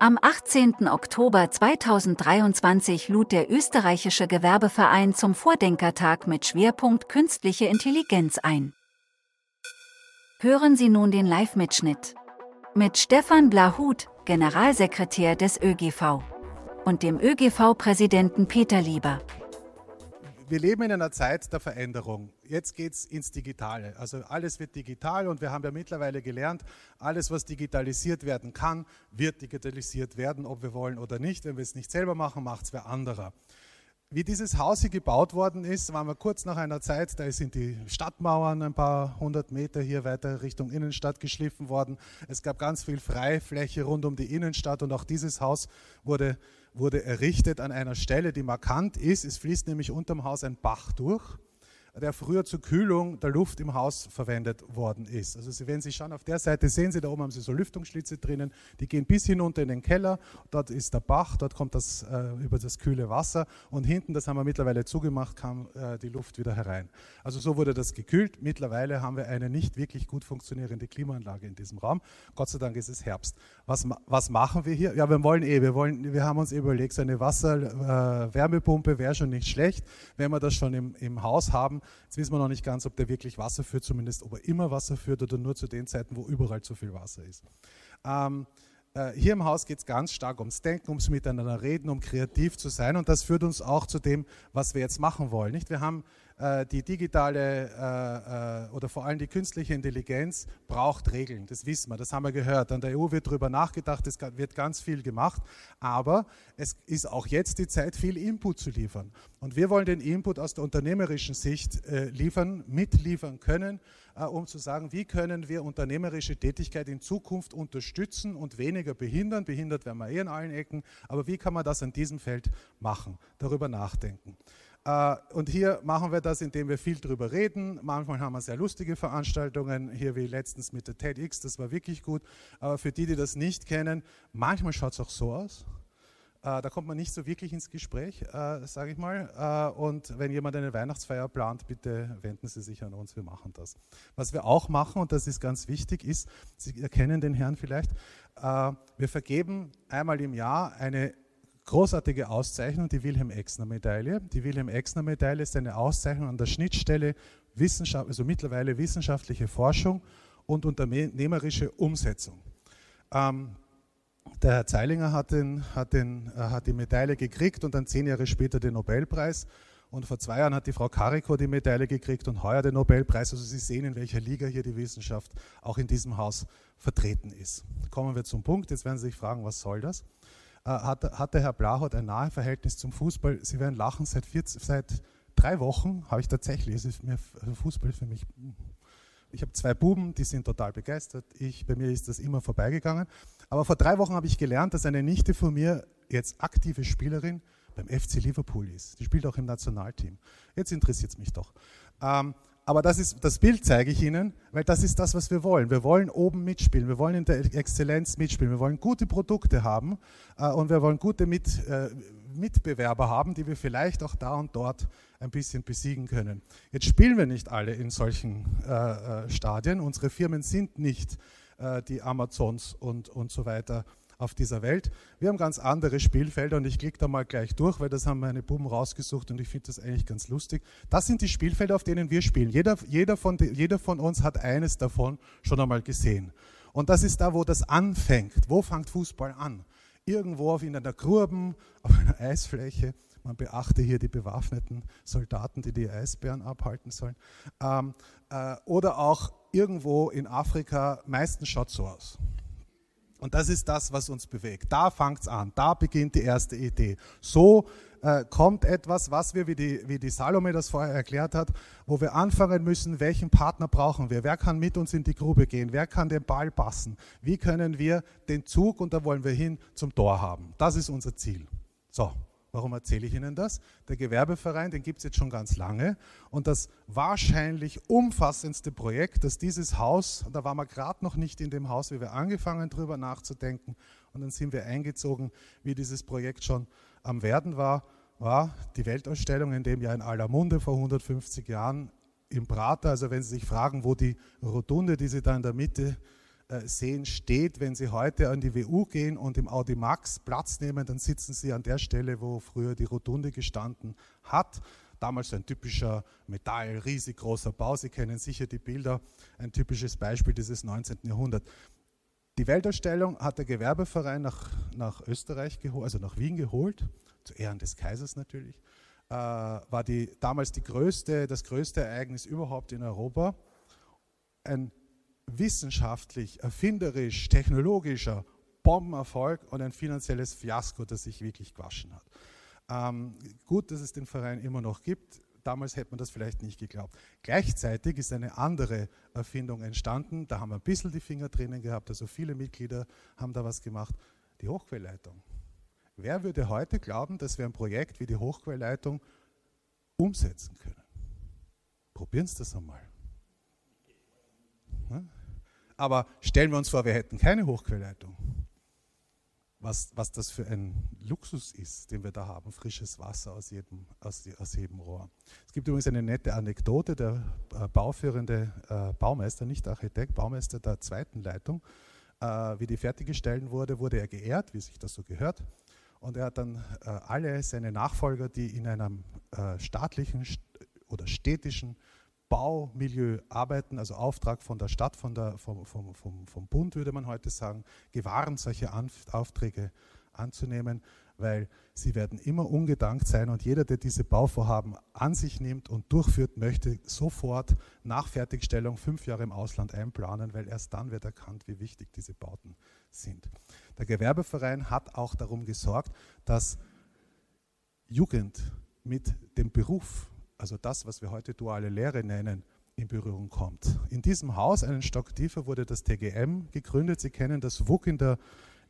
Am 18. Oktober 2023 lud der österreichische Gewerbeverein zum Vordenkertag mit Schwerpunkt Künstliche Intelligenz ein. Hören Sie nun den Live-Mitschnitt. Mit Stefan Blahut, Generalsekretär des ÖGV. Und dem ÖGV-Präsidenten Peter Lieber wir leben in einer Zeit der Veränderung. Jetzt geht es ins Digitale. Also alles wird digital und wir haben ja mittlerweile gelernt, alles, was digitalisiert werden kann, wird digitalisiert werden, ob wir wollen oder nicht. Wenn wir es nicht selber machen, macht es wer anderer. Wie dieses Haus hier gebaut worden ist, waren wir kurz nach einer Zeit, da sind die Stadtmauern ein paar hundert Meter hier weiter Richtung Innenstadt geschliffen worden. Es gab ganz viel Freifläche rund um die Innenstadt und auch dieses Haus wurde wurde errichtet an einer Stelle, die markant ist. Es fließt nämlich unterm Haus ein Bach durch der früher zur Kühlung der Luft im Haus verwendet worden ist. Also Sie, wenn Sie schauen auf der Seite, sehen Sie, da oben haben Sie so Lüftungsschlitze drinnen, die gehen bis hinunter in den Keller, dort ist der Bach, dort kommt das äh, über das kühle Wasser und hinten, das haben wir mittlerweile zugemacht, kam äh, die Luft wieder herein. Also so wurde das gekühlt. Mittlerweile haben wir eine nicht wirklich gut funktionierende Klimaanlage in diesem Raum. Gott sei Dank ist es Herbst. Was, was machen wir hier? Ja, wir wollen eh, wir, wollen, wir haben uns überlegt, so eine Wasserwärmepumpe äh, wäre schon nicht schlecht, wenn wir das schon im, im Haus haben Jetzt wissen wir noch nicht ganz, ob der wirklich Wasser führt, zumindest ob er immer Wasser führt oder nur zu den Zeiten, wo überall zu viel Wasser ist. Ähm, äh, hier im Haus geht es ganz stark ums Denken, ums Miteinander reden, um kreativ zu sein. Und das führt uns auch zu dem, was wir jetzt machen wollen. Nicht? Wir haben die digitale äh, äh, oder vor allem die künstliche Intelligenz braucht Regeln. Das wissen wir, das haben wir gehört. An der EU wird darüber nachgedacht, es wird ganz viel gemacht. Aber es ist auch jetzt die Zeit, viel Input zu liefern. Und wir wollen den Input aus der unternehmerischen Sicht äh, liefern, mitliefern können, äh, um zu sagen, wie können wir unternehmerische Tätigkeit in Zukunft unterstützen und weniger behindern. Behindert werden wir eh in allen Ecken. Aber wie kann man das an diesem Feld machen? Darüber nachdenken. Äh, und hier machen wir das, indem wir viel drüber reden. Manchmal haben wir sehr lustige Veranstaltungen, hier wie letztens mit der TEDx, das war wirklich gut. Aber für die, die das nicht kennen, manchmal schaut es auch so aus. Äh, da kommt man nicht so wirklich ins Gespräch, äh, sage ich mal. Und wenn jemand eine Weihnachtsfeier plant, bitte wenden Sie sich an uns, wir machen das. Was wir auch machen, und das ist ganz wichtig, ist, Sie erkennen den Herrn vielleicht, wir vergeben einmal im Jahr eine großartige Auszeichnung, die Wilhelm-Exner-Medaille. Die Wilhelm-Exner-Medaille ist eine Auszeichnung an der Schnittstelle Wissenschaft, also mittlerweile wissenschaftliche Forschung und unternehmerische Umsetzung. Ähm, der Herr Zeilinger hat, den, hat, den, äh, hat, die Medaille gekriegt und dann zehn Jahre später den Nobelpreis. Und vor zwei Jahren hat die Frau Kariko die Medaille gekriegt und heuer den Nobelpreis. Also Sie sehen, in welcher Liga hier die Wissenschaft auch in diesem Haus vertreten ist. Kommen wir zum Punkt. Jetzt werden Sie sich fragen, was soll das? Äh, hat, hat der Herr Blachot ein nahe Verhältnis zum Fußball. Sie werden lachen, seit, 40, seit drei Wochen habe ich tatsächlich, es ist mir, also Fußball für mich, ich habe zwei Buben, die sind total begeistert. Ich, bei mir ist das immer vorbeigegangen. Aber vor drei Wochen habe ich gelernt, dass eine Nichte von mir jetzt aktive Spielerin beim FC Liverpool ist. Die spielt auch im Nationalteam. Jetzt interessiert es mich doch. Ähm, aber das, ist, das Bild zeige ich Ihnen, weil das ist das, was wir wollen. Wir wollen oben mitspielen, wir wollen in der Exzellenz mitspielen, wir wollen gute Produkte haben äh, und wir wollen gute Mit, äh, Mitbewerber haben, die wir vielleicht auch da und dort ein bisschen besiegen können. Jetzt spielen wir nicht alle in solchen äh, äh Stadien. Unsere Firmen sind nicht äh, die Amazons und, und so weiter auf dieser Welt. Wir haben ganz andere Spielfelder und ich klicke da mal gleich durch, weil das haben meine Buben rausgesucht und ich finde das eigentlich ganz lustig. Das sind die Spielfelder, auf denen wir spielen. Jeder, jeder, von, jeder von uns hat eines davon schon einmal gesehen. Und das ist da, wo das anfängt. Wo fängt Fußball an? Irgendwo auf in einer Gruben, auf einer Eisfläche. Man beachte hier die bewaffneten Soldaten, die die Eisbären abhalten sollen. Ähm, äh, oder auch irgendwo in Afrika. Meistens schaut so aus. Und das ist das, was uns bewegt. Da fängt es an, da beginnt die erste Idee. So äh, kommt etwas, was wir, wie die, wie die Salome das vorher erklärt hat, wo wir anfangen müssen, welchen Partner brauchen wir? Wer kann mit uns in die Grube gehen? Wer kann den Ball passen? Wie können wir den Zug, und da wollen wir hin, zum Tor haben? Das ist unser Ziel. So, Warum erzähle ich Ihnen das? Der Gewerbeverein, den gibt es jetzt schon ganz lange. Und das wahrscheinlich umfassendste Projekt, das dieses Haus, da waren wir gerade noch nicht in dem Haus, wie wir angefangen darüber nachzudenken, und dann sind wir eingezogen, wie dieses Projekt schon am Werden war, war die Weltausstellung in dem Jahr in aller Munde vor 150 Jahren im Prater. Also wenn Sie sich fragen, wo die Rotunde, die Sie da in der Mitte sehen, steht. Wenn Sie heute an die WU gehen und im Audi Max Platz nehmen, dann sitzen Sie an der Stelle, wo früher die Rotunde gestanden hat. Damals ein typischer Metall, riesig großer Bau. Sie kennen sicher die Bilder, ein typisches Beispiel dieses 19. Jahrhunderts. Die Weltausstellung hat der Gewerbeverein nach, nach Österreich geholt, also nach Wien geholt, zu Ehren des Kaisers natürlich. Äh, war die, damals die größte, das größte Ereignis überhaupt in Europa. Ein wissenschaftlich, erfinderisch, technologischer Bombenerfolg und ein finanzielles Fiasko, das sich wirklich gewaschen hat. Ähm, gut, dass es den Verein immer noch gibt. Damals hätte man das vielleicht nicht geglaubt. Gleichzeitig ist eine andere Erfindung entstanden. Da haben wir ein bisschen die Finger drinnen gehabt. Also viele Mitglieder haben da was gemacht. Die Hochquellleitung. Wer würde heute glauben, dass wir ein Projekt wie die Hochquellleitung umsetzen können? Probieren Sie das einmal. Aber stellen wir uns vor, wir hätten keine Hochquellleitung was, was das für ein Luxus ist, den wir da haben, frisches Wasser aus jedem, aus, aus jedem Rohr. Es gibt übrigens eine nette Anekdote, der äh, bauführende äh, Baumeister, nicht Architekt, Baumeister der zweiten Leitung, äh, wie die fertiggestellt wurde, wurde er geehrt, wie sich das so gehört. Und er hat dann äh, alle seine Nachfolger, die in einem äh, staatlichen oder städtischen Baumilieu arbeiten, also Auftrag von der Stadt, von der, vom, vom, vom, vom Bund würde man heute sagen, gewarnt, solche Aufträge anzunehmen, weil sie werden immer ungedankt sein und jeder, der diese Bauvorhaben an sich nimmt und durchführt, möchte sofort nach Fertigstellung fünf Jahre im Ausland einplanen, weil erst dann wird erkannt, wie wichtig diese Bauten sind. Der Gewerbeverein hat auch darum gesorgt, dass Jugend mit dem Beruf also das, was wir heute duale Lehre nennen, in Berührung kommt. In diesem Haus, einen Stock tiefer, wurde das TGM gegründet. Sie kennen das WUK in der,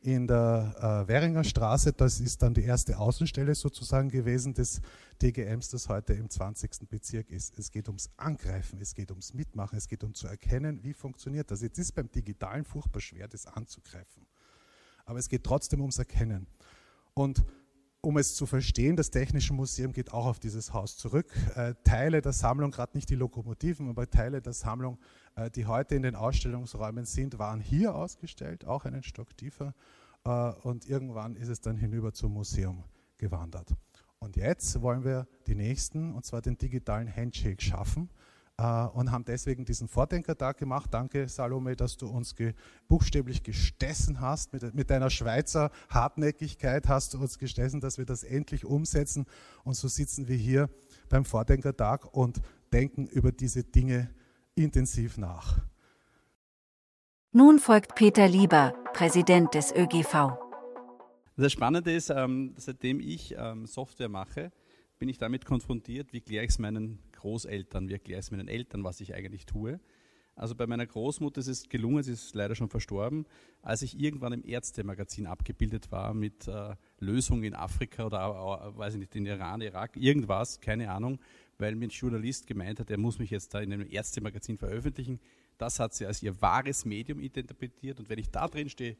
in der äh, Währinger Straße. Das ist dann die erste Außenstelle sozusagen gewesen des TGMs, das heute im 20. Bezirk ist. Es geht ums Angreifen, es geht ums Mitmachen, es geht um zu erkennen, wie funktioniert das. Jetzt ist beim Digitalen furchtbar schwer, das anzugreifen. Aber es geht trotzdem ums Erkennen. Und um es zu verstehen, das Technische Museum geht auch auf dieses Haus zurück. Äh, Teile der Sammlung, gerade nicht die Lokomotiven, aber Teile der Sammlung, äh, die heute in den Ausstellungsräumen sind, waren hier ausgestellt, auch einen Stock tiefer. Äh, und irgendwann ist es dann hinüber zum Museum gewandert. Und jetzt wollen wir die nächsten, und zwar den digitalen Handshake schaffen. Uh, und haben deswegen diesen Vordenkertag gemacht. Danke, Salome, dass du uns ge buchstäblich gestessen hast. Mit, mit, deiner Schweizer Hartnäckigkeit hast du uns gestessen, dass wir das endlich umsetzen. Und so sitzen wir hier beim Vordenkertag und denken über diese Dinge intensiv nach. Nun folgt Peter Lieber, Präsident des ÖGV. Das Spannende ist, ähm, seitdem ich ähm, Software mache, bin ich damit konfrontiert, wie kläre ich es meinen Großeltern, wie erkläre ich es meinen Eltern, was ich eigentlich tue. Also bei meiner Großmutter ist es gelungen, sie ist leider schon verstorben, als ich irgendwann im Ärztemagazin abgebildet war mit äh, Lösungen in Afrika oder weiß ich nicht, in Iran, Irak, irgendwas, keine Ahnung, weil mir ein Journalist gemeint hat, er muss mich jetzt da in einem Ärztemagazin veröffentlichen. Das hat sie als ihr wahres Medium interpretiert und wenn ich da drin stehe,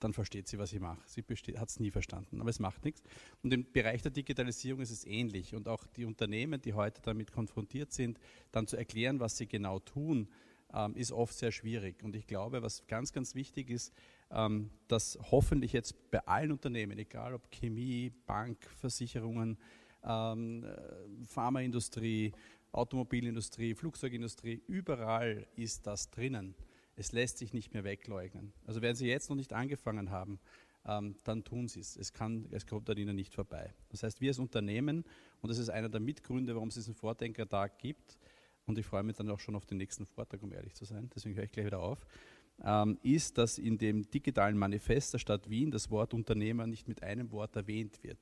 dann versteht sie, was ich mache. Sie hat es nie verstanden, aber es macht nichts. Und im Bereich der Digitalisierung ist es ähnlich. Und auch die Unternehmen, die heute damit konfrontiert sind, dann zu erklären, was sie genau tun, ähm, ist oft sehr schwierig. Und ich glaube, was ganz, ganz wichtig ist, ähm, dass hoffentlich jetzt bei allen Unternehmen, egal ob Chemie, Bank, Versicherungen, ähm, äh, Pharmaindustrie, Automobilindustrie, Flugzeugindustrie, überall ist das drinnen es lässt sich nicht mehr wegleugnen. Also wenn Sie jetzt noch nicht angefangen haben, ähm, dann tun Sie es. Es, kann, es kommt an Ihnen nicht vorbei. Das heißt, wir als Unternehmen, und das ist einer der Mitgründe, warum es diesen Vordenkertag gibt, und ich freue mich dann auch schon auf den nächsten Vortrag, um ehrlich zu sein, deswegen höre ich gleich wieder auf, ähm, ist, dass in dem digitalen Manifest der Stadt Wien das Wort Unternehmer nicht mit einem Wort erwähnt wird.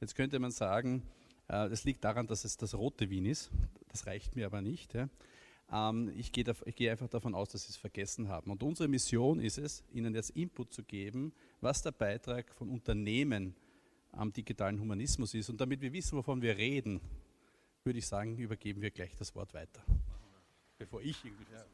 Jetzt könnte man sagen, äh, das liegt daran, dass es das rote Wien ist. Das reicht mir aber nicht. Ja. Ähm, ich gehe, gehe einfach davon aus, dass Sie es vergessen haben. Und unsere Mission ist es, Ihnen jetzt Input zu geben, was der Beitrag von Unternehmen am digitalen Humanismus ist. Und damit wir wissen, wovon wir reden, würde ich sagen, übergeben wir gleich das Wort weiter. Bevor ich irgendwie. Ja.